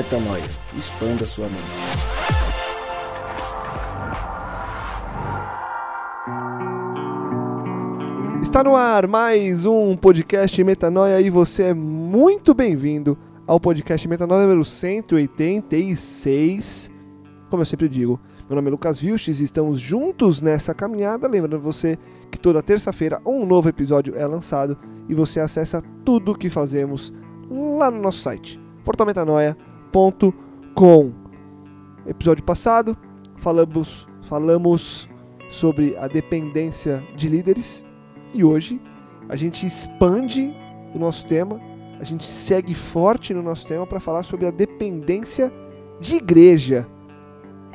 Metanoia. Expanda sua mente. Está no ar mais um podcast Metanoia e você é muito bem-vindo ao podcast Metanoia número 186. Como eu sempre digo, meu nome é Lucas Vilches e estamos juntos nessa caminhada. Lembrando você que toda terça-feira um novo episódio é lançado e você acessa tudo o que fazemos lá no nosso site, portalmetanoia.com. Episódio passado, falamos, falamos sobre a dependência de líderes e hoje a gente expande o nosso tema, a gente segue forte no nosso tema para falar sobre a dependência de igreja.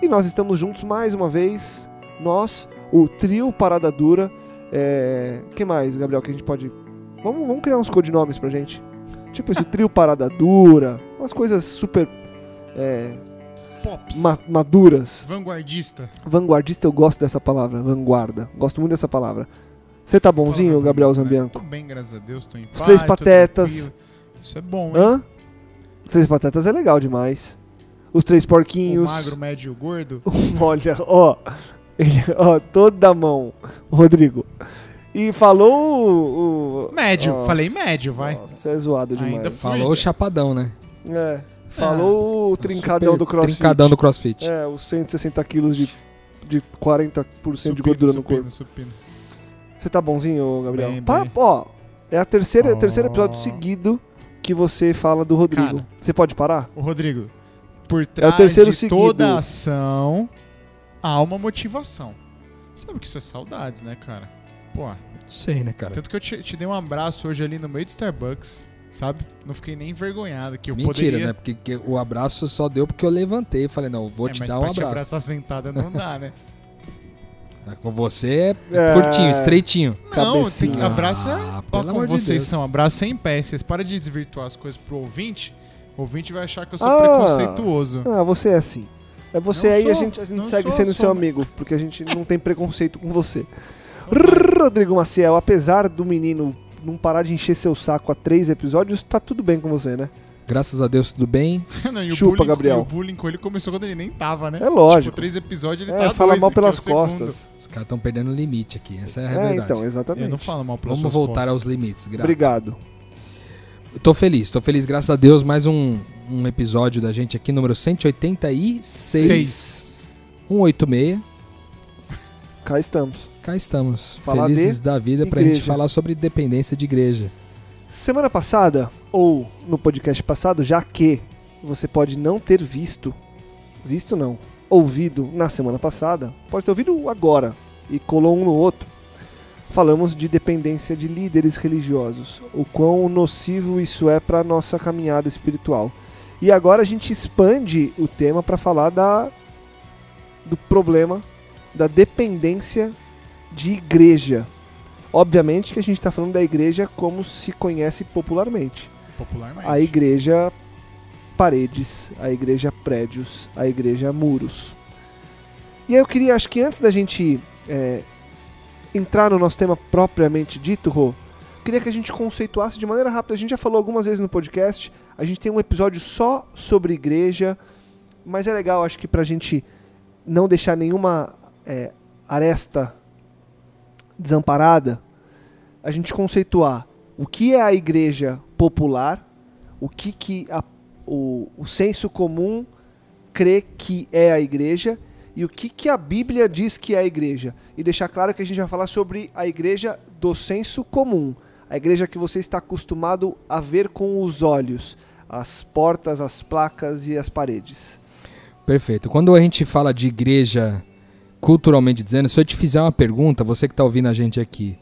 E nós estamos juntos mais uma vez, nós, o trio Parada Dura. É... que mais, Gabriel, que a gente pode... Vamos, vamos criar uns codinomes pra gente. Tipo esse trio Parada Dura, umas coisas super... É, Pops. ma- maduras. Vanguardista. Vanguardista, eu gosto dessa palavra, vanguarda. Gosto muito dessa palavra. Você tá bonzinho, Gabriel? Zambianco? Tô bem, graças a Deus. Tô em paz. Três tô Patetas. Isso é bom, hein? Hã? Três Patetas é legal demais. Os Três O Porquinhos. magro, médio e o gordo. Olha, ó. Ele, ó, toda mão. Rodrigo. E falou o. o- Médio. Nossa, Falei médio, vai. Nossa, é zoado demais. Ainda fui. Falou o chapadão, né? É. Falou o trincadão Super do crossfit. Trincadão do crossfit. É, os 160 quilos de, de 40% de Supino, gordura no supino, corpo. supino. Você tá bonzinho, Gabriel? Bem, Pa- bem. Ó, é a terceira, o terceiro episódio seguido que você fala do Rodrigo. Cara. Você pode parar? Ô, Rodrigo. Por trás É terceiro de seguido. toda ação, há uma motivação. Sabe que isso é saudades, né, cara? Pô, Sei, né, cara? tanto que eu te, te dei um abraço hoje ali no meio do Starbucks, sabe? Não fiquei nem envergonhado, que eu Mentira, poderia... né? Porque que o abraço só deu porque eu levantei e falei, não, vou É, te mas dar um abraço. abraçar sentada não dá, né? Com você é É. curtinho, estreitinho. Não, tem abraço é. Ah, Ó, pelo como amor de vocês Deus. são, abraço sem pé. Vocês param de desvirtuar as coisas pro ouvinte, o ouvinte vai achar que eu sou Ah. preconceituoso. Ah, você é assim. É você Não aí, a sou, gente, a gente não segue sou, sendo sou. seu amigo, porque a gente não tem preconceito com você. Rodrigo Maciel, apesar do menino não parar de encher seu saco há três episódios, tá tudo bem com você, né? Graças a Deus, tudo bem. Não, e Chupa, bullying, Gabriel. E o bullying com ele começou quando ele nem tava, né? É lógico. Tipo, três episódios ele É, tá fala dois mal aqui, pelas é segundo. costas. Os caras estão perdendo o limite aqui. Essa é a É, verdade. então, exatamente. Eu não falo mal pelas Vamos voltar aos costas. limites. Graças. Obrigado. Tô feliz, tô feliz, graças a Deus. Mais um, um episódio da gente aqui, número 186. Seis. 186. Cá estamos. Cá estamos. Falar felizes da vida pra igreja. gente falar sobre dependência de igreja. Semana passada, ou no podcast passado, já que você pode não ter visto, visto não, ouvido na semana passada, pode ter ouvido agora e colou um no outro. Falamos de dependência de líderes religiosos, o quão nocivo isso é para nossa caminhada espiritual. E agora a gente expande o tema para falar da do problema da dependência de igreja. Obviamente que a gente está falando da igreja como se conhece popularmente. Popularmente. A igreja paredes, a igreja prédios, a igreja muros. E aí eu queria, acho que antes da gente é, entrar no nosso tema propriamente dito, Rô, queria que a gente conceituasse de maneira rápida. A gente já falou algumas vezes no podcast, a gente tem um episódio só sobre igreja, mas é legal, acho que pra gente não deixar nenhuma é, aresta desamparada, a gente conceituar o que é a igreja popular, o que, que a- o, o senso comum crê que é a igreja e o que, que a Bíblia diz que é a igreja. E deixar claro que a gente vai falar sobre a igreja do senso comum, a igreja que você está acostumado a ver com os olhos, as portas, as placas e as paredes. Perfeito. Quando a gente fala de igreja, culturalmente dizendo, se eu te fizer uma pergunta, você que está ouvindo a gente aqui,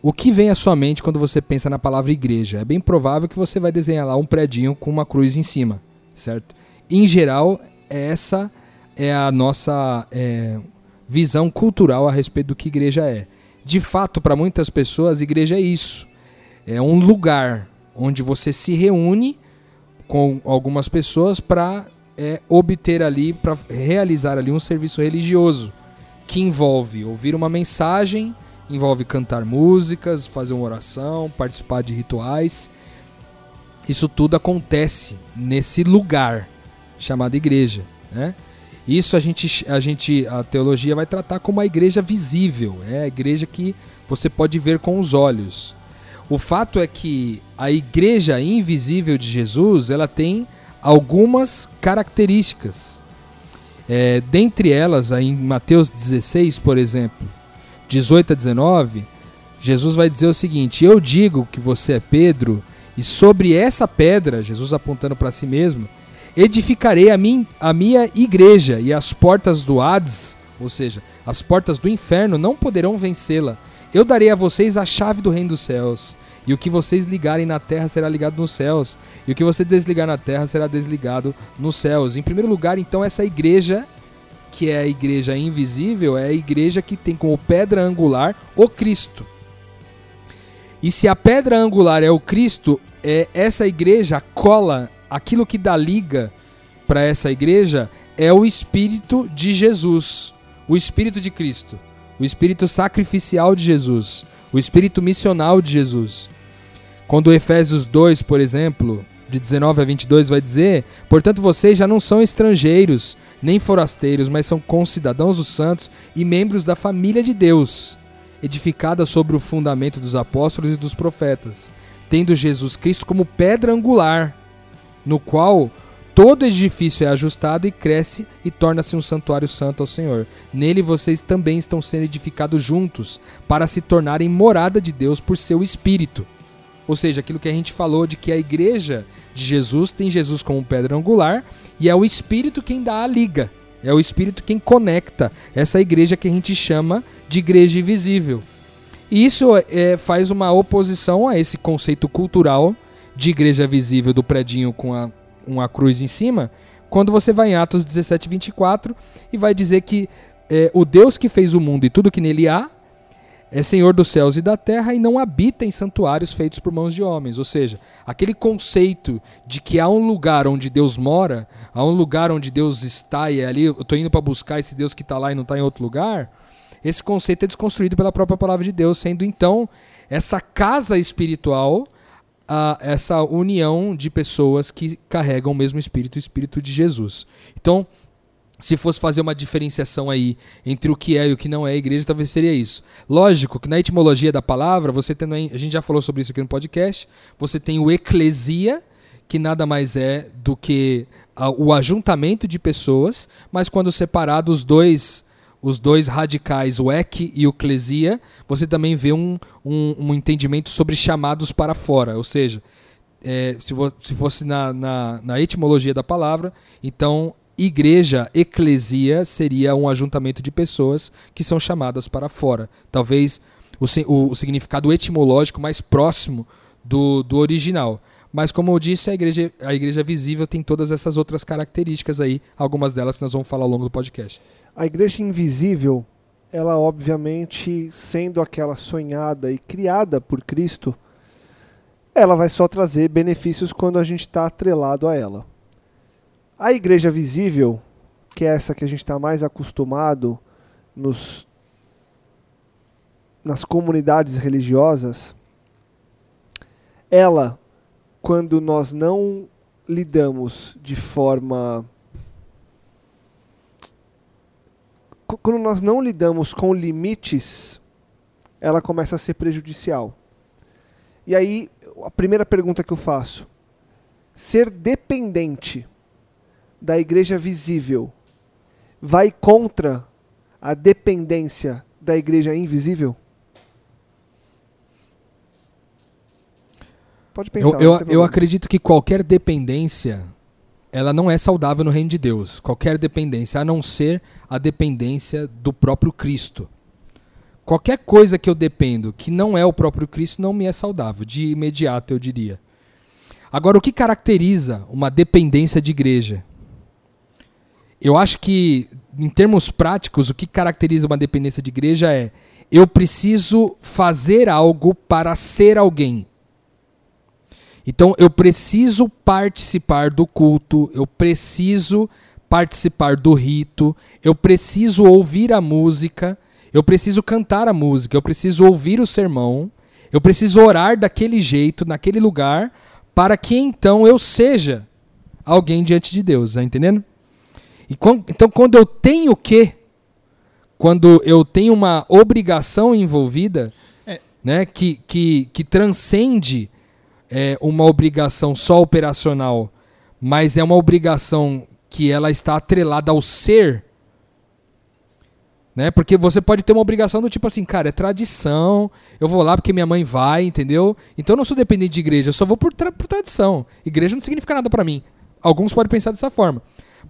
o que vem à sua mente quando você pensa na palavra igreja? É bem provável que você vai desenhar lá um predinho com uma cruz em cima, certo? Em geral, essa é a nossa é, visão cultural a respeito do que igreja é. De fato, para muitas pessoas, igreja é isso. É um lugar onde você se reúne com algumas pessoas para é, obter ali, para realizar ali um serviço religioso que envolve ouvir uma mensagem, envolve cantar músicas, fazer uma oração, participar de rituais. Isso tudo acontece nesse lugar, chamada igreja, né? Isso a gente, a gente, a teologia vai tratar como a igreja visível, é a igreja que você pode ver com os olhos. O fato é que a igreja invisível de Jesus, ela tem algumas características. É, dentre elas, aí em Mateus 16, por exemplo, 18 a 19, Jesus vai dizer o seguinte: Eu digo que você é Pedro, e sobre essa pedra, Jesus apontando para si mesmo, edificarei a, mim, a minha igreja, e as portas do Hades, ou seja, as portas do inferno, não poderão vencê-la. Eu darei a vocês a chave do reino dos céus. E o que vocês ligarem na terra será ligado nos céus. E o que você desligar na terra será desligado nos céus. Em primeiro lugar, então, essa igreja, que é a igreja invisível, é a igreja que tem como pedra angular o Cristo. E se a pedra angular é o Cristo, é essa igreja cola, aquilo que dá liga para essa igreja é o Espírito de Jesus, o Espírito de Cristo, o Espírito sacrificial de Jesus, o Espírito missional de Jesus. Quando Efésios 2, por exemplo, de 19 a 22 vai dizer: Portanto, vocês já não são estrangeiros, nem forasteiros, mas são concidadãos dos santos e membros da família de Deus, edificada sobre o fundamento dos apóstolos e dos profetas, tendo Jesus Cristo como pedra angular, no qual todo edifício é ajustado e cresce e torna-se um santuário santo ao Senhor. Nele vocês também estão sendo edificados juntos, para se tornarem morada de Deus por seu Espírito. Ou seja, aquilo que a gente falou de que a igreja de Jesus tem Jesus como pedra angular e é o Espírito quem dá a liga. É o Espírito quem conecta essa igreja que a gente chama de igreja invisível. E isso é, faz uma oposição a esse conceito cultural de igreja visível do predinho com a, uma cruz em cima, quando você vai em Atos 17, 24 e vai dizer que é, o Deus que fez o mundo e tudo que nele há é Senhor dos céus e da terra e não habita em santuários feitos por mãos de homens. Ou seja, aquele conceito de que há um lugar onde Deus mora, há um lugar onde Deus está e é ali eu estou indo para buscar esse Deus que está lá e não está em outro lugar, esse conceito é desconstruído pela própria palavra de Deus, sendo então essa casa espiritual a essa união de pessoas que carregam o mesmo espírito, o espírito de Jesus. Então, se fosse fazer uma diferenciação aí entre o que é e o que não é igreja, talvez seria isso. Lógico que na etimologia da palavra, você tem, a gente já falou sobre isso aqui no podcast, você tem o eclesia, que nada mais é do que o ajuntamento de pessoas, mas quando separados os dois os dois radicais, o ek e o clesia, você também vê um, um, um entendimento sobre chamados para fora, ou seja, é, se, se, fosse na, na, na etimologia da palavra, então igreja, eclesia, seria um ajuntamento de pessoas que são chamadas para fora. Talvez o, o, o significado etimológico mais próximo do, do original. Mas como eu disse, a igreja, a igreja visível tem todas essas outras características aí, algumas delas que nós vamos falar ao longo do podcast. A igreja invisível, ela obviamente sendo aquela sonhada e criada por Cristo, ela vai só trazer benefícios quando a gente está atrelado a ela. A igreja visível, que é essa que a gente está mais acostumado nos, nas comunidades religiosas, ela, quando nós não lidamos de forma. Quando nós não lidamos com limites, ela começa a ser prejudicial. E aí, a primeira pergunta que eu faço: ser dependente da igreja visível vai contra a dependência da igreja invisível? Pode pensar. Eu, eu, eu acredito que qualquer dependência ela não é saudável no reino de Deus. Qualquer dependência, a não ser a dependência do próprio Cristo. Qualquer coisa que eu dependo que não é o próprio Cristo não me é saudável, de imediato eu diria. Agora, o que caracteriza uma dependência de igreja? Eu acho que, em termos práticos, o que caracteriza uma dependência de igreja é eu preciso fazer algo para ser alguém. Então eu preciso participar do culto, eu preciso participar do rito, eu preciso ouvir a música, eu preciso cantar a música, eu preciso ouvir o sermão, eu preciso orar daquele jeito, naquele lugar, para que então eu seja alguém diante de Deus, tá entendendo? Então, quando eu tenho que, quando eu tenho uma obrigação envolvida, É. né, que, que, que transcende é, uma obrigação só operacional, mas é uma obrigação que ela está atrelada ao ser, né? Porque você pode ter uma obrigação do tipo assim, cara, é tradição, eu vou lá porque minha mãe vai, entendeu? Então eu não sou dependente de igreja, eu só vou por, tra- por tradição. Igreja não significa nada pra mim. Alguns podem pensar dessa forma.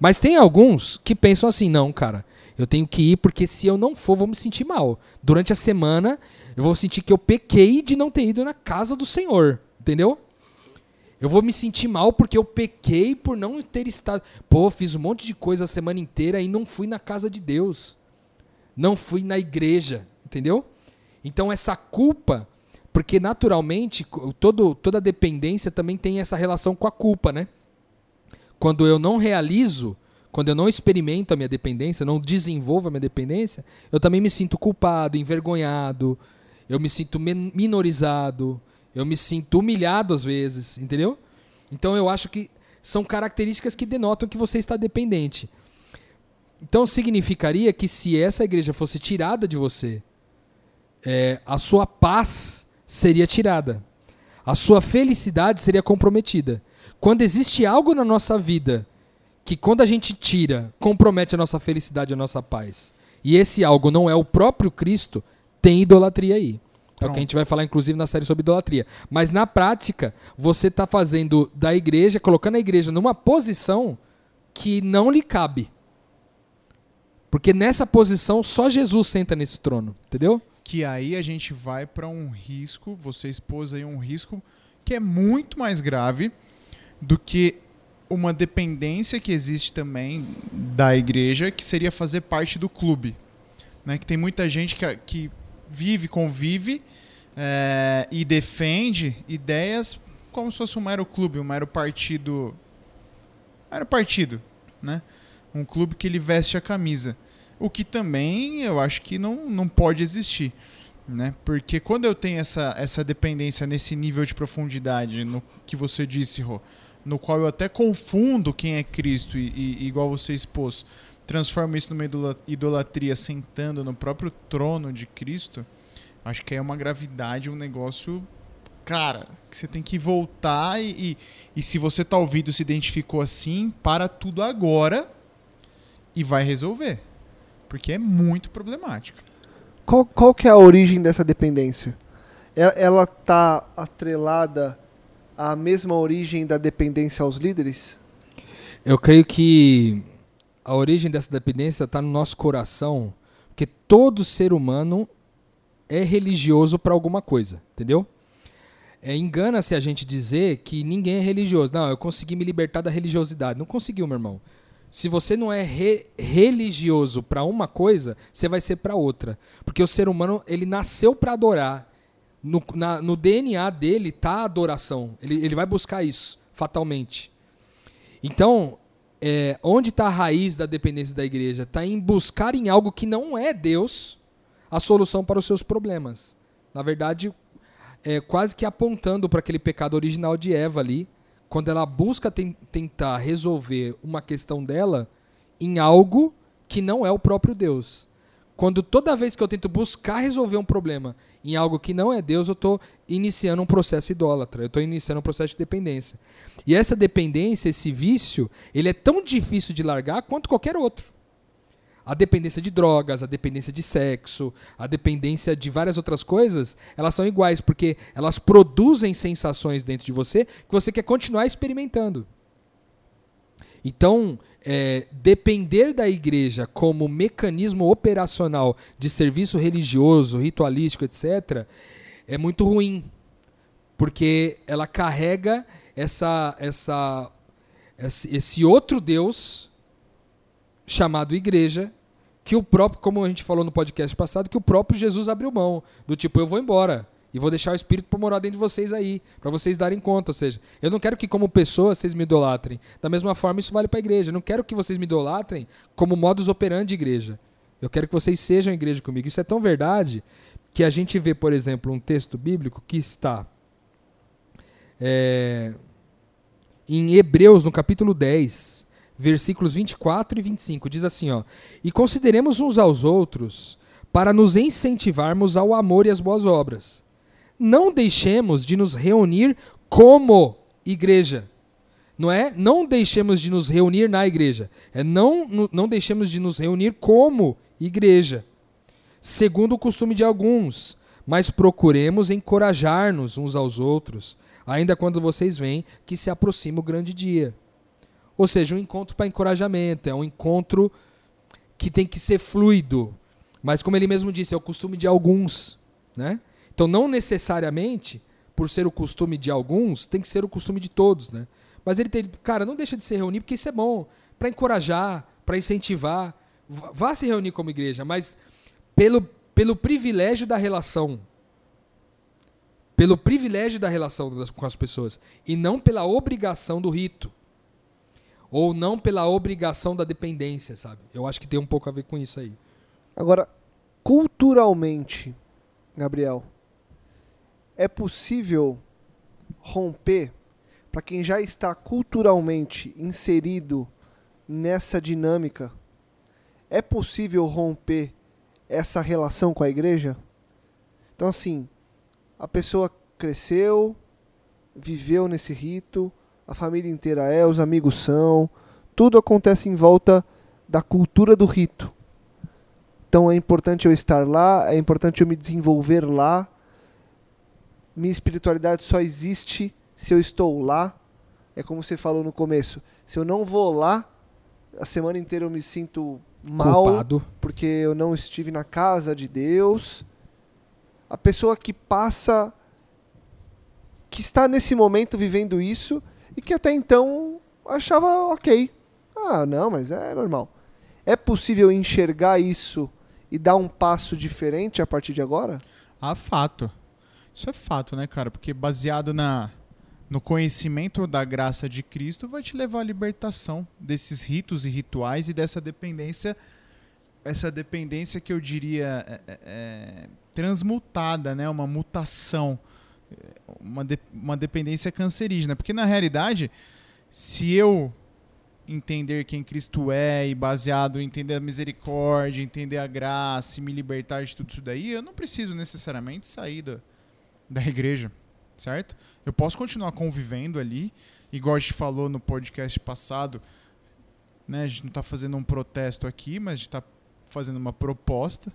Mas tem alguns que pensam assim, não, cara, eu tenho que ir porque se eu não for, vou me sentir mal. Durante a semana, eu vou sentir que eu pequei de não ter ido na casa do Senhor, entendeu? Eu vou me sentir mal porque eu pequei por não ter estado. Pô, fiz um monte de coisa a semana inteira e não fui na casa de Deus. Não fui na igreja, entendeu? Então essa culpa, porque naturalmente todo, toda dependência também tem essa relação com a culpa, né? Quando eu não realizo, quando eu não experimento a minha dependência, não desenvolvo a minha dependência, eu também me sinto culpado, envergonhado, eu me sinto minorizado, eu me sinto humilhado às vezes, entendeu? Então eu acho que são características que denotam que você está dependente. Então significaria que se essa igreja fosse tirada de você, é, a sua paz seria tirada, a sua felicidade seria comprometida. Quando existe algo na nossa vida que, quando a gente tira, compromete a nossa felicidade, a nossa paz, e esse algo não é o próprio Cristo, tem idolatria aí. É o que a gente vai falar, inclusive, na série sobre idolatria. Mas na prática, você está fazendo da igreja, colocando a igreja numa posição que não lhe cabe. Porque nessa posição só Jesus senta nesse trono, entendeu? Que aí a gente vai para um risco, você expôs aí um risco que é muito mais grave do que uma dependência que existe também da igreja, que seria fazer parte do clube. Né? Que tem muita gente que, que vive, convive é, e defende ideias como se fosse um mero clube, um mero partido. Mero partido, né? Um clube que ele veste a camisa. O que também eu acho que não, não pode existir. Né? Porque quando eu tenho essa, essa dependência nesse nível de profundidade, no que você disse, Rô, no qual eu até confundo quem é Cristo e, e igual você expôs, transformo isso numa idola- idolatria sentando no próprio trono de Cristo, acho que é uma gravidade, um negócio, cara, que você tem que voltar e, e, e se você tá ouvindo, se identificou assim, para tudo agora e vai resolver. Porque é muito problemático. Qual, qual que é a origem dessa dependência? E- Ela está atrelada à mesma origem da dependência aos líderes? Eu creio que a origem dessa dependência está no nosso coração, porque todo ser humano é religioso para alguma coisa, entendeu? É, Engana-se a gente dizer que ninguém é religioso. Não, eu consegui me libertar da religiosidade. Não conseguiu, meu irmão. Se você não é re- religioso para uma coisa, você vai ser para outra. Porque o ser humano, ele nasceu para adorar. No, na- no DNA dele tá a adoração. Ele, ele vai buscar isso, fatalmente. Então, é, onde está a raiz da dependência da igreja? Está em buscar em algo que não é Deus a solução para os seus problemas. Na verdade, é quase que apontando para aquele pecado original de Eva ali, quando ela busca ten- tentar resolver uma questão dela em algo que não é o próprio Deus. Quando toda vez que eu tento buscar resolver um problema em algo que não é Deus, eu estou iniciando um processo idólatra, eu estou iniciando um processo de dependência. E essa dependência, esse vício, ele é tão difícil de largar quanto qualquer outro. A dependência de drogas, a dependência de sexo, a dependência de várias outras coisas, elas são iguais, porque elas produzem sensações dentro de você que você quer continuar experimentando. Então, é, depender da igreja como mecanismo operacional de serviço religioso, ritualístico, etc., é muito ruim. Porque ela carrega essa, essa, esse, outro Deus chamado igreja, que o próprio, como a gente falou no podcast passado, que o próprio Jesus abriu mão. Do tipo, eu vou embora. E vou deixar o Espírito para morar dentro de vocês aí, para vocês darem conta. Ou seja, eu não quero que, como pessoa, vocês me idolatrem. Da mesma forma, isso vale para a igreja. Eu não quero que vocês me idolatrem como modus operandi de igreja. Eu quero que vocês sejam igreja comigo. Isso é tão verdade que a gente vê, por exemplo, um texto bíblico que está é, em Hebreus, no capítulo 10, versículos 24 e 25. Diz assim, ó: "E consideremos uns aos outros para nos incentivarmos ao amor e às boas obras. Não deixemos de nos reunir como igreja." Não é? Não deixemos de nos reunir na igreja. É não, não- deixemos de nos reunir como igreja, segundo o costume de alguns, mas procuremos encorajar-nos uns aos outros, ainda quando vocês veem que se aproxima o grande dia. Ou seja, um encontro para encorajamento, é um encontro que tem que ser fluido, mas como ele mesmo disse, é o costume de alguns, né? Então não necessariamente, por ser o costume de alguns, tem que ser o costume de todos, né? Mas ele tem, cara, não deixa de se reunir porque isso é bom, para encorajar, para incentivar, Vá- se reunir como igreja, mas pelo, pelo privilégio da relação. Pelo privilégio da relação com as pessoas. E não pela obrigação do rito. Ou não pela obrigação da dependência, sabe? Eu acho que tem um pouco a ver com isso aí. Agora, culturalmente, Gabriel, é possível romper para quem já está culturalmente inserido nessa dinâmica? É possível romper essa relação com a igreja? Então, assim, a pessoa cresceu, viveu nesse rito, a família inteira é, os amigos são, tudo acontece em volta da cultura do rito. Então é importante eu estar lá, é importante eu me desenvolver lá. Minha espiritualidade só existe se eu estou lá. É como você falou no começo. Se eu não vou lá, a semana inteira eu me sinto mal Culpado. porque eu não estive na casa de Deus. A pessoa que passa, que está nesse momento vivendo isso e que até então achava ok. Ah, não, mas é normal. É possível enxergar isso e dar um passo diferente a partir de agora? Ah, fato. Isso é fato, né, cara? Porque baseado na, no conhecimento da graça de Cristo vai te levar à libertação desses ritos e rituais e dessa dependência, essa dependência que eu diria é, é, é, transmutada, né? Uma mutação, uma, de- uma dependência cancerígena. Porque na realidade, se eu entender quem Cristo é e baseado em entender a misericórdia, entender a graça e me libertar de tudo isso daí, eu não preciso necessariamente sair da, da igreja, certo? Eu posso continuar convivendo ali, igual a gente falou no podcast passado, né? A gente não está fazendo um protesto aqui, mas a gente está fazendo uma proposta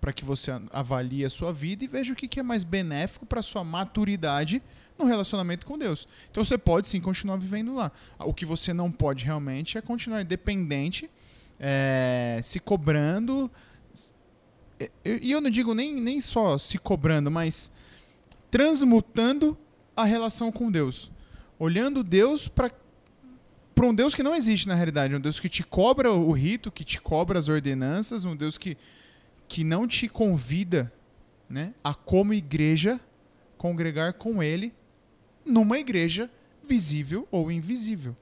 para que você avalie a sua vida e veja o que, é mais benéfico para sua maturidade no relacionamento com Deus. Então você pode sim continuar vivendo lá. O que você não pode realmente é continuar dependente, é, se cobrando. E eu não digo nem, nem só se cobrando, mas transmutando a relação com Deus. Olhando Deus para para um Deus que não existe na realidade, um Deus que te cobra o rito, que te cobra as ordenanças, um Deus que, que não te convida né, a, como igreja, congregar com Ele numa igreja visível ou invisível.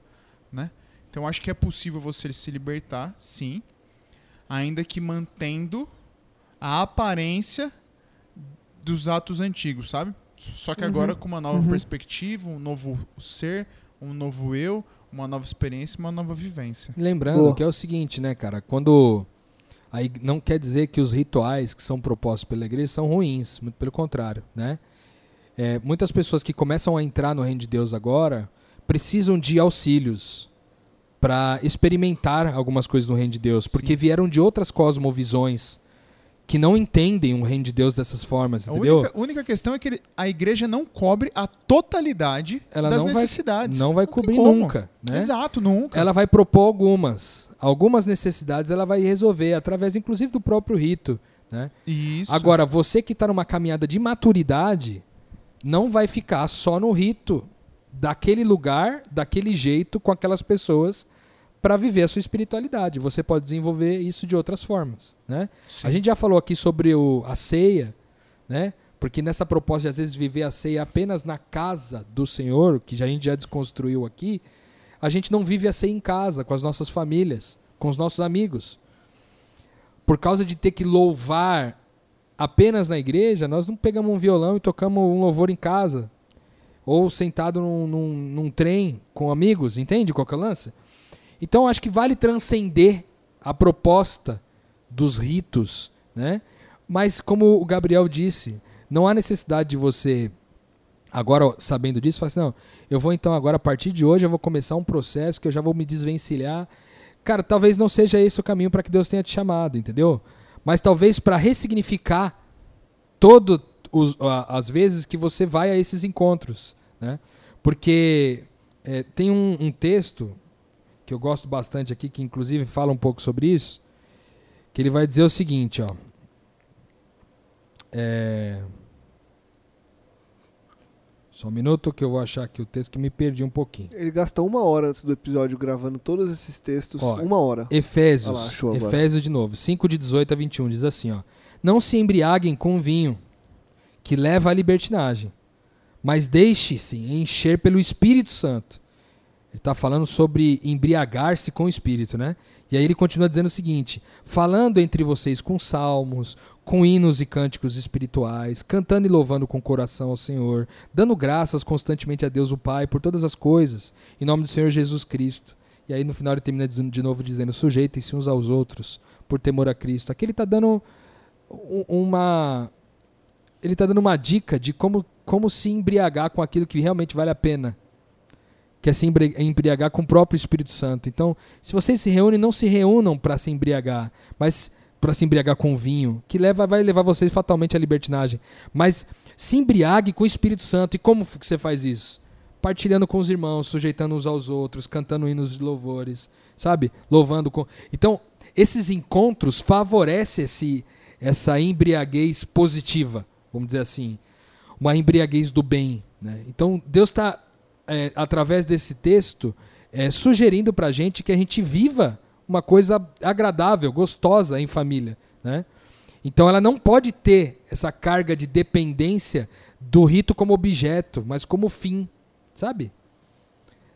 Né? Então acho que é possível você se libertar, sim, ainda que mantendo a aparência dos atos antigos, sabe? Só que agora com uma nova Uhum. perspectiva, um novo ser, um novo eu, uma nova experiência, uma nova vivência. Lembrando Boa. que é o seguinte, né, cara? Quando. Aí não quer dizer que os rituais que são propostos pela igreja são ruins, muito pelo contrário, né? É, muitas pessoas que começam a entrar no reino de Deus agora precisam de auxílios para experimentar algumas coisas no reino de Deus, porque Sim. vieram de outras cosmovisões que não entendem o reino de Deus dessas formas, A entendeu? única, única questão é que ele- a igreja não cobre a totalidade Ela das não vai- necessidades. Não vai tem cobrir nunca, né? Exato, nunca. ela vai propor algumas. Algumas necessidades ela vai resolver, através inclusive do próprio rito. Né? Isso. Agora, você que está numa caminhada de maturidade, não vai ficar só no rito daquele lugar, daquele jeito, com aquelas pessoas, para viver a sua espiritualidade. Você pode desenvolver isso de outras formas. Né? Sim. A gente já falou aqui sobre o, a ceia, né? Porque nessa proposta de às vezes viver a ceia apenas na casa do Senhor, que já, a gente já desconstruiu aqui, a gente não vive a ceia em casa, com as nossas famílias, com os nossos amigos. Por causa de ter que louvar apenas na igreja, nós não pegamos um violão e tocamos um louvor em casa. Ou sentado num, num, num trem com amigos, entende qual que é o lance? Então acho que vale transcender a proposta dos ritos, né? Mas como o Gabriel disse, não há necessidade de você agora sabendo disso, falar assim, não, eu vou então agora a partir de hoje eu vou começar um processo que eu já vou me desvencilhar. Cara, talvez não seja esse o caminho para que Deus tenha te chamado, entendeu? Mas talvez para ressignificar todo os, as vezes que você vai a esses encontros, né? Porque é, tem um, um texto que eu gosto bastante aqui, que inclusive fala um pouco sobre isso, que ele vai dizer o seguinte, ó. É... Só um minuto que eu vou achar aqui o texto que me perdi um pouquinho. Ele gasta uma hora antes do episódio gravando todos esses textos. Ó, uma hora. Efésios, lá. Efésios de novo, 5 de 18 a 21, diz assim, ó. Não se embriaguem com vinho, que leva à libertinagem, mas deixe-se encher pelo Espírito Santo. Ele está falando sobre embriagar-se com o Espírito, né? E aí ele continua dizendo o seguinte: falando entre vocês com salmos, com hinos e cânticos espirituais, cantando e louvando com o coração ao Senhor, dando graças constantemente a Deus o Pai por todas as coisas, em nome do Senhor Jesus Cristo. E aí no final ele termina de novo dizendo: sujeitem-se uns aos outros por temor a Cristo. Aqui ele está dando uma ele está dando uma dica de como, como se embriagar com aquilo que realmente vale a pena. Que é se embri- embriagar com o próprio Espírito Santo. Então, se vocês se reúnem, não se reúnam para se embriagar, mas para se embriagar com vinho, que leva, vai levar vocês fatalmente à libertinagem. Mas se embriague com o Espírito Santo. E como você faz isso? Partilhando com os irmãos, sujeitando uns aos outros, cantando hinos de louvores, sabe? Louvando com. Então, esses encontros favorecem esse, essa embriaguez positiva, vamos dizer assim. Uma embriaguez do bem. Né? Então, Deus está, é, através desse texto, é, sugerindo para a gente que a gente viva uma coisa agradável, gostosa em família. Né? Então, ela não pode ter essa carga de dependência do rito como objeto, mas como fim, sabe?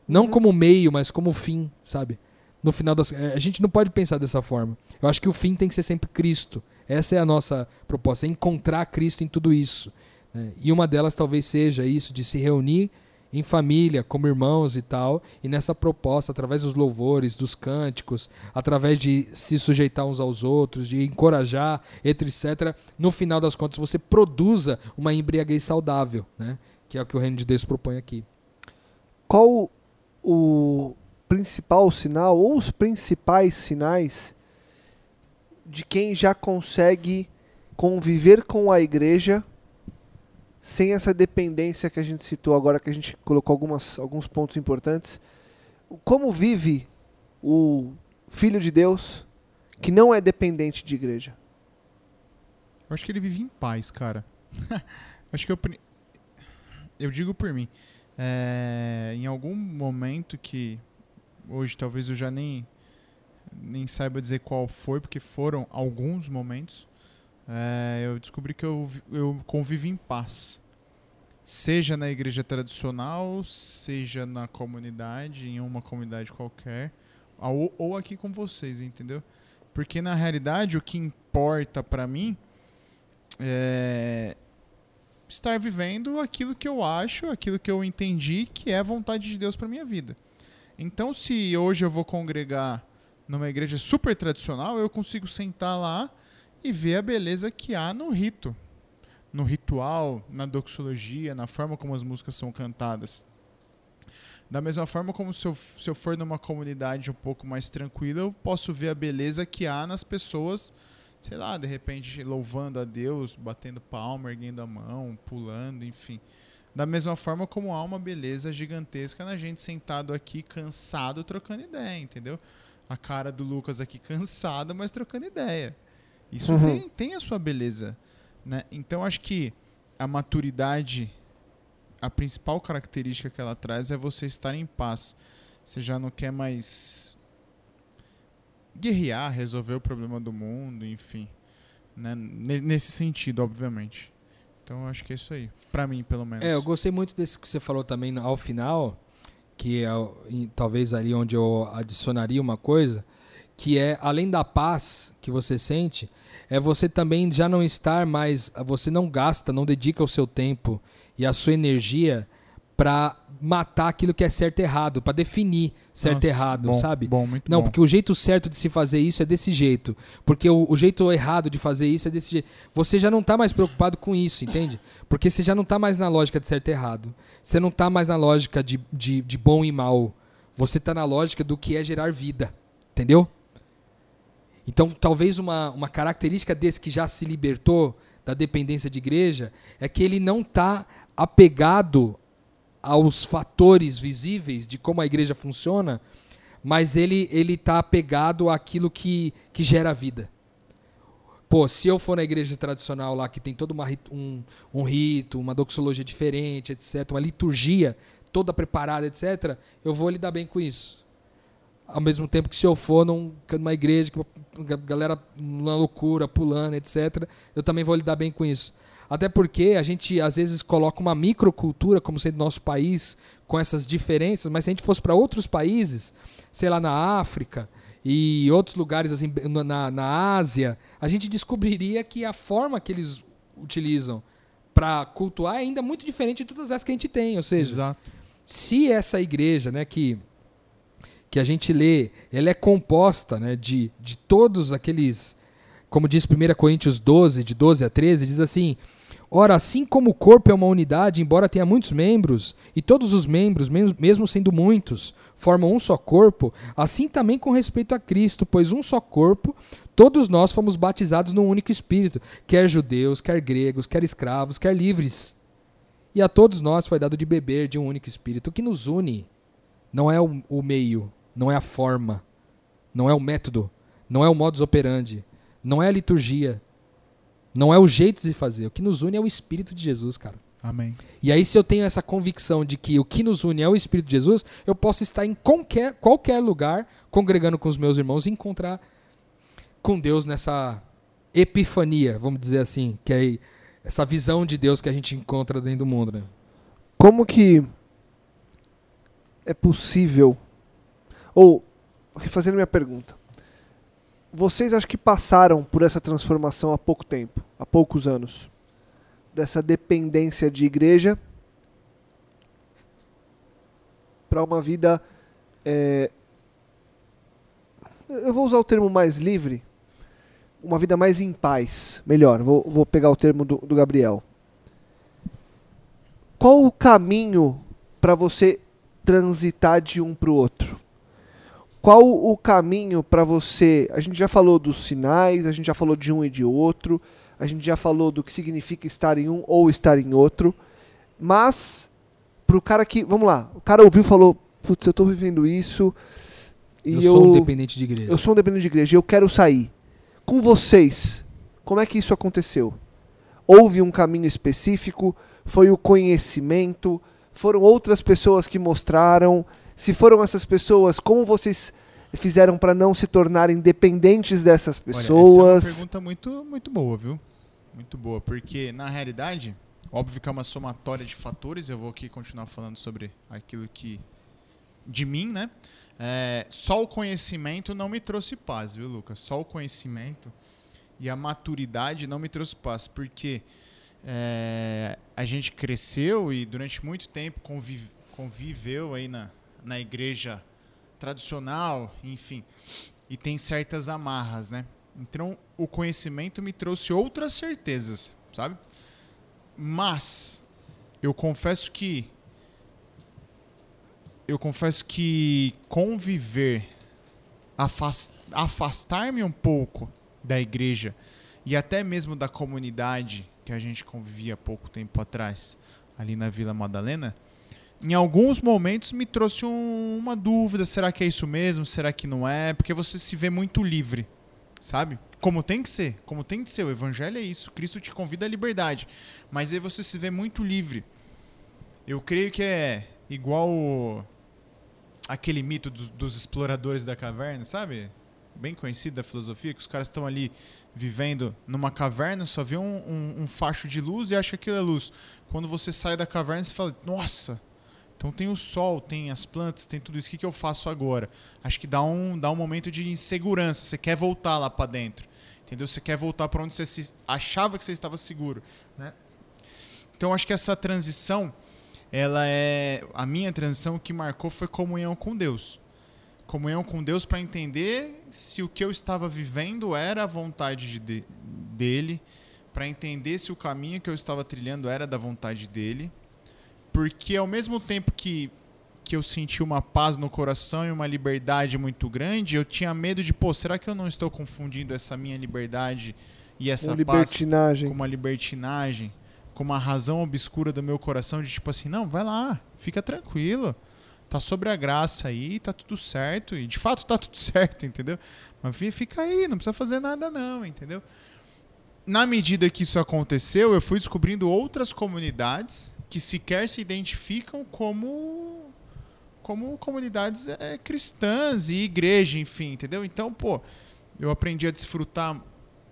Não como meio, mas como fim, sabe? No final das é, a gente não pode pensar dessa forma. Eu acho que o fim tem que ser sempre Cristo. Essa é a nossa proposta, é encontrar Cristo em tudo isso. né? E uma delas talvez seja isso de se reunir em família, como irmãos e tal, e nessa proposta, através dos louvores, dos cânticos, através de se sujeitar uns aos outros, de encorajar, etc., no final das contas você produza uma embriaguez saudável, né? que é o que o reino de Deus propõe aqui. Qual o principal sinal ou os principais sinais de quem já consegue conviver com a igreja sem essa dependência que a gente citou agora, que a gente colocou algumas, alguns pontos importantes? Como vive o filho de Deus que não é dependente de igreja? Eu acho que ele vive em paz, cara. acho que eu. Eu digo por mim. É, em algum momento que. Hoje talvez eu já nem. Nem saiba dizer qual foi, porque foram alguns momentos. É, eu descobri que eu, eu convivo em paz. Seja na igreja tradicional, seja na comunidade, em uma comunidade qualquer, ou, ou aqui com vocês, entendeu? Porque na realidade o que importa pra mim é estar vivendo aquilo que eu acho, aquilo que eu entendi que é vontade de Deus para minha vida. Então, se hoje eu vou congregar numa igreja super tradicional, eu consigo sentar lá e ver a beleza que há no rito, no ritual, na doxologia, na forma como as músicas são cantadas. Da mesma forma como se eu, se eu for numa comunidade um pouco mais tranquila, eu posso ver a beleza que há nas pessoas sei lá, de repente louvando a Deus, batendo palma, erguendo a mão, pulando, enfim. Da mesma forma como há uma beleza gigantesca na gente sentado aqui cansado trocando ideia, entendeu? A cara do Lucas aqui cansada, mas trocando ideia. Isso Uhum. tem, tem a sua beleza, né? Então acho que a maturidade, a principal característica que ela traz é você estar em paz. Você já não quer mais guerrear, resolver o problema do mundo, enfim. Né? Ne- Nesse sentido, obviamente. Então eu acho que é isso aí. Pra mim, pelo menos. É, eu gostei muito desse que você falou também ao final, que é talvez ali onde eu adicionaria uma coisa, que é além da paz que você sente, é você também já não estar mais, você não gasta, não dedica o seu tempo e a sua energia pra matar aquilo que é certo e errado, pra definir certo e Nossa, errado, bom, sabe? Bom, muito Não, bom. porque o jeito certo de se fazer isso é desse jeito. Porque o, o jeito errado de fazer isso é desse jeito. Você já não tá mais preocupado com isso, entende? Porque você já não tá mais na lógica de certo e errado. Você não tá mais na lógica de, de, de bom e mal. Você tá na lógica do que é gerar vida. Entendeu? Então, talvez uma, uma característica desse que já se libertou da dependência de igreja é que ele não tá apegado aos fatores visíveis de como a igreja funciona, mas ele ele tá apegado àquilo que, que gera vida. Pô, se eu for na igreja tradicional lá que tem todo uma, um, um rito, uma doxologia diferente, etc, uma liturgia toda preparada, etc, eu vou lidar bem com isso. Ao mesmo tempo que se eu for num, numa igreja que a galera na loucura, pulando, etc, eu também vou lidar bem com isso. Até porque a gente às vezes coloca uma microcultura como sendo nosso país com essas diferenças, mas se a gente fosse para outros países, sei lá, na África e outros lugares assim na, na- Ásia, a gente descobriria que a forma que eles utilizam para cultuar é ainda muito diferente de todas as que a gente tem. Ou seja, Exato. se essa igreja, né, que que a gente lê, ela é composta, né, de, de todos aqueles, como diz 1 Coríntios 12, de 12 a 13, diz assim: Ora, assim como o corpo é uma unidade, embora tenha muitos membros, e todos os membros, mes- mesmo sendo muitos, formam um só corpo, assim também com respeito a Cristo, pois um só corpo, todos nós fomos batizados num único espírito, quer judeus, quer gregos, quer escravos, quer livres. E a todos nós foi dado de beber de um único espírito. O que nos une não é o, o meio, não é a forma, não é o método, não é o modus operandi, não é a liturgia, não é o jeito de fazer. O que nos une é o Espírito de Jesus, cara. Amém. E aí, se eu tenho essa convicção de que o que nos une é o Espírito de Jesus, eu posso estar em qualquer, qualquer lugar, congregando com os meus irmãos e encontrar com Deus nessa epifania, vamos dizer assim, que é essa visão de Deus que a gente encontra dentro do mundo, né? Como que é possível. Ou, refazendo minha pergunta. Vocês acho que passaram por essa transformação há pouco tempo, há poucos anos. Dessa dependência de igreja para uma vida. é, eu vou usar o termo mais livre. Uma vida mais em paz. Melhor, vou, vou pegar o termo do, do Gabriel. Qual o caminho para você transitar de um para o outro? Qual o caminho para você? A gente já falou dos sinais, a gente já falou de um e de outro, a gente já falou do que significa estar em um ou estar em outro, mas pro cara que, vamos lá, o cara ouviu e falou, putz, eu tô vivendo isso e eu, eu sou um dependente de igreja. eu sou um dependente de igreja e eu quero sair. Com vocês, como é que isso aconteceu? Houve um caminho específico? Foi o conhecimento? Foram outras pessoas que mostraram? Se foram essas pessoas, como vocês fizeram para não se tornarem dependentes dessas Olha, pessoas? essa é uma pergunta muito, muito boa, viu? Muito boa, porque na realidade, óbvio que é uma somatória de fatores, eu vou aqui continuar falando sobre aquilo que. de mim, né? É, só o conhecimento não me trouxe paz, viu, Lucas? Só o conhecimento e a maturidade não me trouxe paz, porque é, a gente cresceu e durante muito tempo convive- conviveu aí na, na igreja tradicional, enfim, e tem certas amarras, né? Então, o conhecimento me trouxe outras certezas, sabe? Mas eu confesso que eu confesso que conviver afas- afastar-me um pouco da igreja e até mesmo da comunidade que a gente convivia pouco tempo atrás, ali na Vila Madalena, em alguns momentos me trouxe um- uma dúvida: será que é isso mesmo? Será que não é? Porque você se vê muito livre, sabe? Como tem que ser, como tem que ser. O evangelho é isso. Cristo te convida à liberdade, mas aí você se vê muito livre. Eu creio que é igual o- aquele mito dos, dos exploradores da caverna, sabe? Bem conhecido da filosofia, que os caras estão ali vivendo numa caverna, só vê um, um, um facho de luz e acha que aquilo é luz. Quando você sai da caverna, você fala, nossa, então tem o sol, tem as plantas, tem tudo isso. O que, que eu faço agora? Acho que dá um, dá um momento de insegurança. Você quer voltar lá para dentro. Entendeu? Você quer voltar para onde você achava que você estava seguro. Né? Então acho que essa transição ela é a minha transição que marcou foi comunhão com Deus. Comunhão com Deus para entender se o que eu estava vivendo era a vontade de, dele, para entender se o caminho que eu estava trilhando era da vontade dele. Porque ao mesmo tempo que que eu senti uma paz no coração e uma liberdade muito grande, eu tinha medo de, pô, será que eu não estou confundindo essa minha liberdade e essa libertinagem. paz com uma libertinagem, com uma razão obscura do meu coração de tipo assim, não, vai lá, fica tranquilo. Tá sobre a graça aí, tá tudo certo. E de fato tá tudo certo, entendeu? Mas fica aí, não precisa fazer nada não, entendeu? Na medida que isso aconteceu, eu fui descobrindo outras comunidades que sequer se identificam como como comunidades é, cristãs e igreja, enfim, entendeu? Então, pô, eu aprendi a desfrutar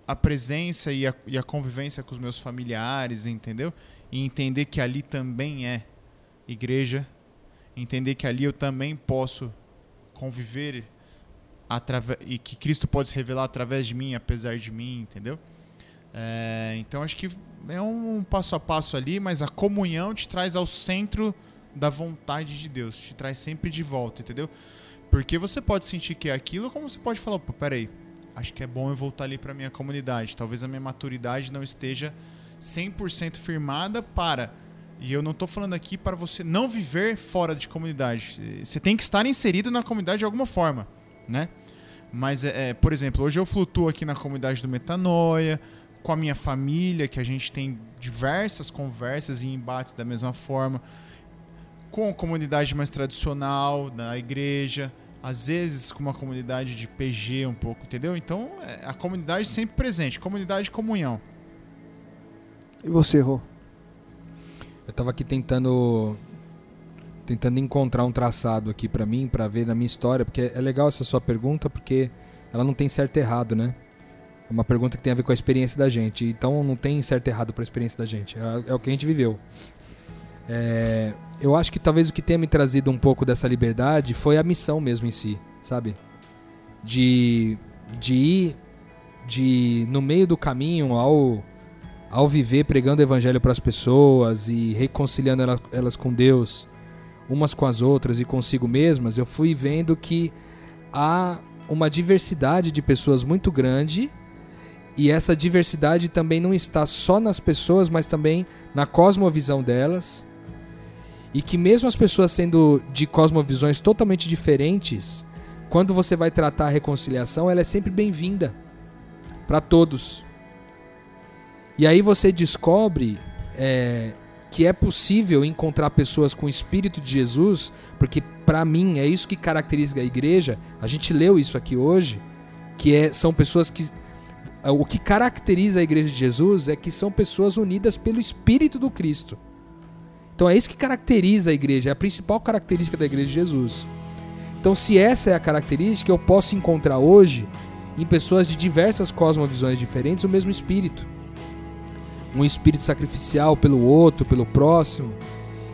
a presença e a, e a convivência com os meus familiares, entendeu? E entender que ali também é igreja, entender que ali eu também posso conviver e que Cristo pode se revelar através de mim, apesar de mim, entendeu? É, então acho que é um passo a passo ali, mas a comunhão te traz ao centro da vontade de Deus, te traz sempre de volta, entendeu? Porque você pode sentir que é aquilo, como você pode falar, pô, peraí, acho que é bom eu voltar ali para minha comunidade. Talvez a minha maturidade não esteja 100% firmada para e eu não estou falando aqui para você não viver fora de comunidade. Você tem que estar inserido na comunidade de alguma forma, né? Mas, é, é, por exemplo, hoje eu flutuo aqui na comunidade do Metanoia, com a minha família, que a gente tem diversas conversas e embates da mesma forma com a comunidade mais tradicional da igreja, às vezes com uma comunidade de PG um pouco, entendeu? Então, é, a comunidade sempre presente, comunidade de comunhão. E você, Rô? Eu tava aqui tentando tentando encontrar um traçado aqui para mim, para ver na minha história, porque é legal essa sua pergunta, porque ela não tem certo e errado, né? É uma pergunta que tem a ver com a experiência da gente. Então não tem certo e errado para a experiência da gente. É, é, o que a gente viveu. É, eu acho que talvez o que tenha me trazido um pouco dessa liberdade foi a missão mesmo em si, sabe? De, de ir de no meio do caminho ao ao viver pregando o evangelho para as pessoas e reconciliando elas, elas com Deus, umas com as outras e consigo mesmas, eu fui vendo que há uma diversidade de pessoas muito grande e essa diversidade também não está só nas pessoas, mas também na cosmovisão delas e que mesmo as pessoas sendo de cosmovisões totalmente diferentes, quando você vai tratar a reconciliação, ela é sempre bem-vinda para todos. E aí você descobre é, que é possível encontrar pessoas com o Espírito de Jesus, porque para mim é isso que caracteriza a igreja. A gente leu isso aqui hoje, que é, são pessoas que o que caracteriza a igreja de Jesus é que são pessoas unidas pelo Espírito do Cristo. Então é isso que caracteriza a igreja, é a principal característica da igreja de Jesus. Então, se essa é a característica, eu posso encontrar hoje em pessoas de diversas cosmovisões diferentes o mesmo espírito. Um espírito sacrificial pelo outro, pelo próximo.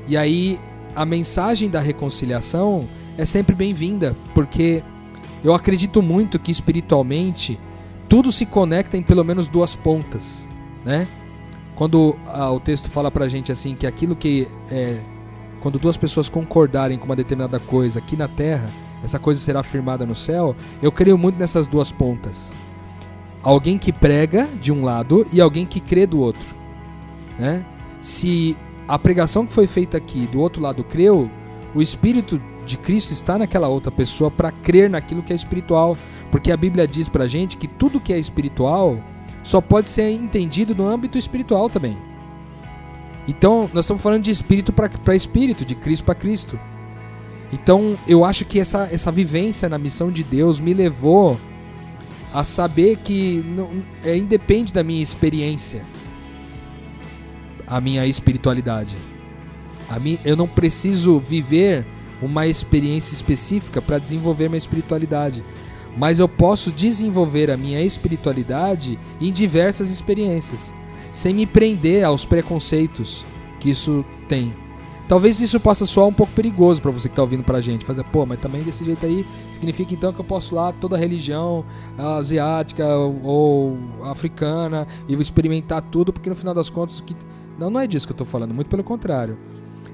E aí a mensagem da reconciliação é sempre bem-vinda, porque eu acredito muito que espiritualmente tudo se conecta em pelo menos duas pontas, né? Quando ah, o texto fala pra gente assim que aquilo que é quando duas pessoas concordarem com uma determinada coisa aqui na terra, essa coisa será afirmada no céu. Eu creio muito nessas duas pontas. Alguém que prega de um lado e alguém que crê do outro, né? Se a pregação que foi feita aqui do outro lado creu, o espírito de Cristo está naquela outra pessoa para crer naquilo que é espiritual, porque a Bíblia diz pra gente que tudo que é espiritual só pode ser entendido no âmbito espiritual também. Então, nós estamos falando de espírito para espírito, de Cristo para Cristo. Então, eu acho que essa, essa vivência na missão de Deus me levou a saber que não, é, independe da minha experiência, a minha espiritualidade. A mim, eu não preciso viver uma experiência específica para desenvolver minha espiritualidade mas eu posso desenvolver a minha espiritualidade em diversas experiências, sem me prender aos preconceitos que isso tem. Talvez isso possa soar um pouco perigoso para você que está ouvindo para a gente. Fazer, pô, mas também desse jeito aí significa então que eu posso lá toda religião asiática ou africana e experimentar tudo, porque no final das contas. Que... Não, não é disso que eu estou falando, muito pelo contrário.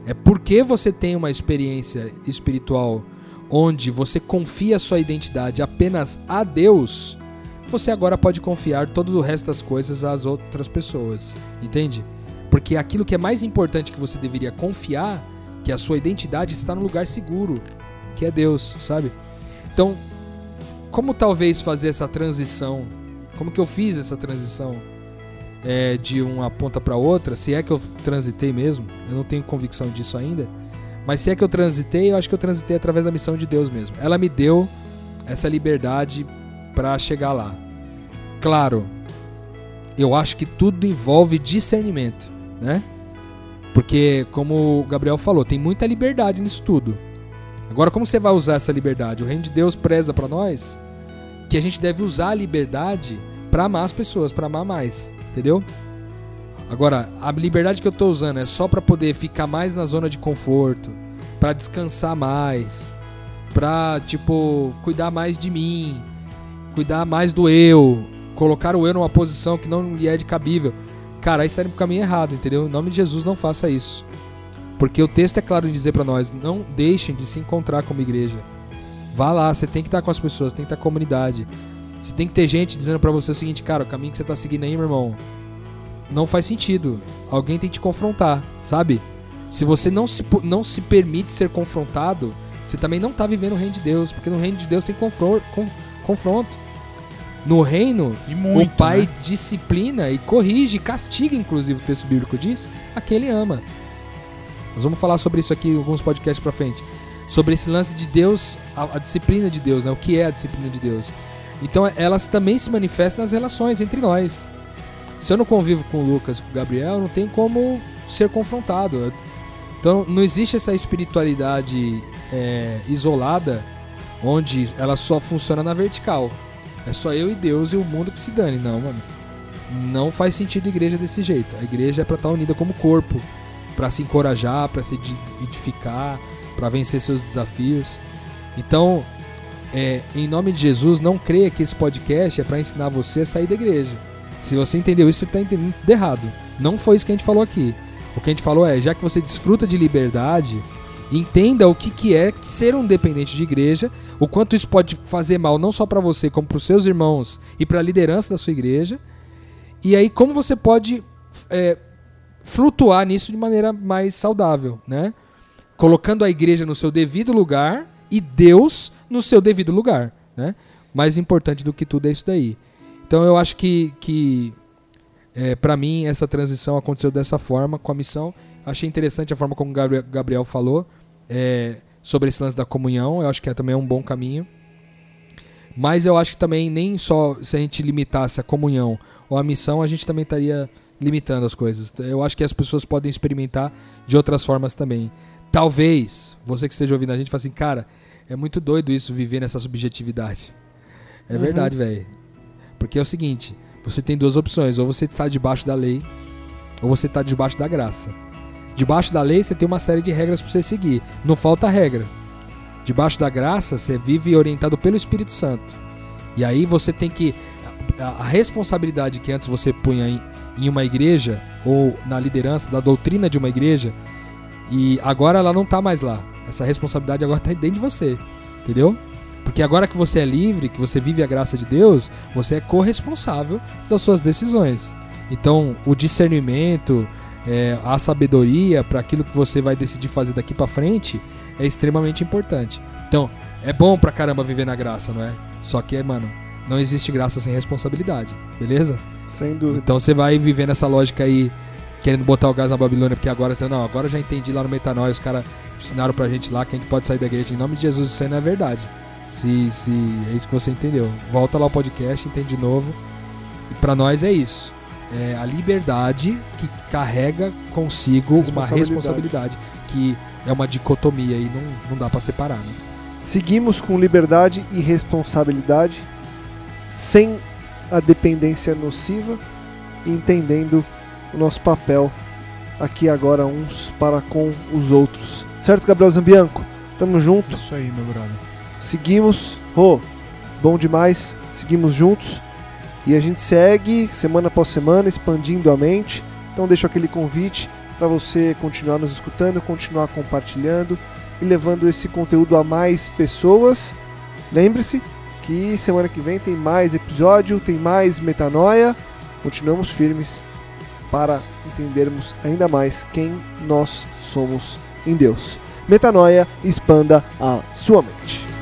É porque você tem uma experiência espiritual onde você confia sua identidade apenas a Deus, você agora pode confiar todo o resto das coisas às outras pessoas. Entende? Porque aquilo que é mais importante que você deveria confiar, que a sua identidade, está no lugar seguro, que é Deus, sabe? Então, como talvez fazer essa transição? Como que eu fiz essa transição é, de uma ponta para outra? Se é que eu transitei mesmo, eu não tenho convicção disso ainda. Mas se é que eu transitei, eu acho que eu transitei através da missão de Deus mesmo. Ela me deu essa liberdade para chegar lá. Claro, eu acho que tudo envolve discernimento, né? Porque, como o Gabriel falou, tem muita liberdade nisso tudo. Agora, como você vai usar essa liberdade? O reino de Deus preza para nós que a gente deve usar a liberdade para amar as pessoas, para amar mais, entendeu? Agora, a liberdade que eu tô usando é só para poder ficar mais na zona de conforto, para descansar mais, pra, tipo, cuidar mais de mim, cuidar mais do eu, colocar o eu numa posição que não lhe é de cabível. Cara, aí está indo caminho errado, entendeu? Em nome de Jesus, não faça isso. Porque o texto é claro em dizer para nós: não deixem de se encontrar como igreja. Vá lá, você tem que estar com as pessoas, tem que estar com a comunidade. Você tem que ter gente dizendo para você o seguinte, cara, o caminho que você tá seguindo aí, meu irmão, não faz sentido. Alguém tem que te confrontar, sabe? Se você não se, não se permite ser confrontado, você também não tá vivendo o reino de Deus, porque no reino de Deus tem confronto. No reino, muito, o pai né? disciplina e corrige, castiga, inclusive o texto bíblico diz, a quem ele ama. Nós vamos falar sobre isso aqui em alguns podcasts pra frente. Sobre esse lance de Deus, a, a disciplina de Deus, né? O que é a disciplina de Deus? Então elas também se manifestam nas relações entre nós. Se eu não convivo com o Lucas e com o Gabriel, não tem como ser confrontado. Então não existe essa espiritualidade é, isolada onde ela só funciona na vertical. É só eu e Deus e o mundo que se dane. Não, mano. Não faz sentido a igreja desse jeito. A igreja é para estar unida como corpo, para se encorajar, para se edificar, para vencer seus desafios. Então, é, em nome de Jesus, não creia que esse podcast é para ensinar você a sair da igreja. Se você entendeu isso, você está entendendo tudo errado. Não foi isso que a gente falou aqui. O que a gente falou é, já que você desfruta de liberdade, entenda o que, que é ser um dependente de igreja, o quanto isso pode fazer mal não só para você, como para os seus irmãos e para a liderança da sua igreja. E aí como você pode é, flutuar nisso de maneira mais saudável, né? Colocando a igreja no seu devido lugar e Deus no seu devido lugar, né? Mais importante do que tudo é isso daí. Então eu acho que, que é, para mim essa transição aconteceu dessa forma com a missão. Achei interessante a forma como o Gabriel, falou é, sobre esse lance da comunhão. Eu acho que é também um bom caminho. Mas eu acho que também nem só se a gente limitasse a comunhão ou a missão, a gente também estaria limitando as coisas. Eu acho que as pessoas podem experimentar de outras formas também. Talvez você que esteja ouvindo a gente fale assim, cara, é muito doido isso viver nessa subjetividade. É Uhum. verdade, velho. Porque é o seguinte, você tem duas opções, ou você está debaixo da lei, ou você está debaixo da graça. Debaixo da lei você tem uma série de regras para você seguir, não falta regra. Debaixo da graça você vive orientado pelo Espírito Santo. E aí você tem que a, responsabilidade que antes você punha em, em uma igreja ou na liderança da doutrina de uma igreja, e agora ela não tá mais lá. Essa responsabilidade agora tá dentro de você, entendeu? Porque agora que você é livre, que você vive a graça de Deus, você é corresponsável das suas decisões. Então, o discernimento, é, a sabedoria para aquilo que você vai decidir fazer daqui para frente é extremamente importante. Então, é bom pra caramba viver na graça, não é? Só que, mano, não existe graça sem responsabilidade, beleza? Sem dúvida. Então você vai viver nessa lógica aí, querendo botar o gás na Babilônia, porque agora você, não, agora já entendi lá no Metanóia, os caras ensinaram pra gente lá que a gente pode sair da igreja. Em nome de Jesus, isso aí não é verdade. Se, se é isso que você entendeu. Volta lá o podcast, entende de novo. E pra nós é isso. É a liberdade que carrega consigo uma Responsabilidade. responsabilidade, que é uma dicotomia e não, não dá pra separar, né? Seguimos com liberdade e responsabilidade, sem a dependência nociva e entendendo o nosso papel aqui agora uns para com os outros. Certo, Gabriel Zambianco? Tamo junto, Isso aí, meu brother. seguimos. Rô, bom demais, seguimos juntos. E a gente segue semana após semana expandindo a mente. Então deixo aquele convite para você continuar nos escutando, continuar compartilhando e levando esse conteúdo a mais pessoas. Lembre-se que semana que vem tem mais episódio, tem mais metanoia. Continuamos firmes para entendermos ainda mais quem nós somos em Deus. Metanoia, expanda a sua mente.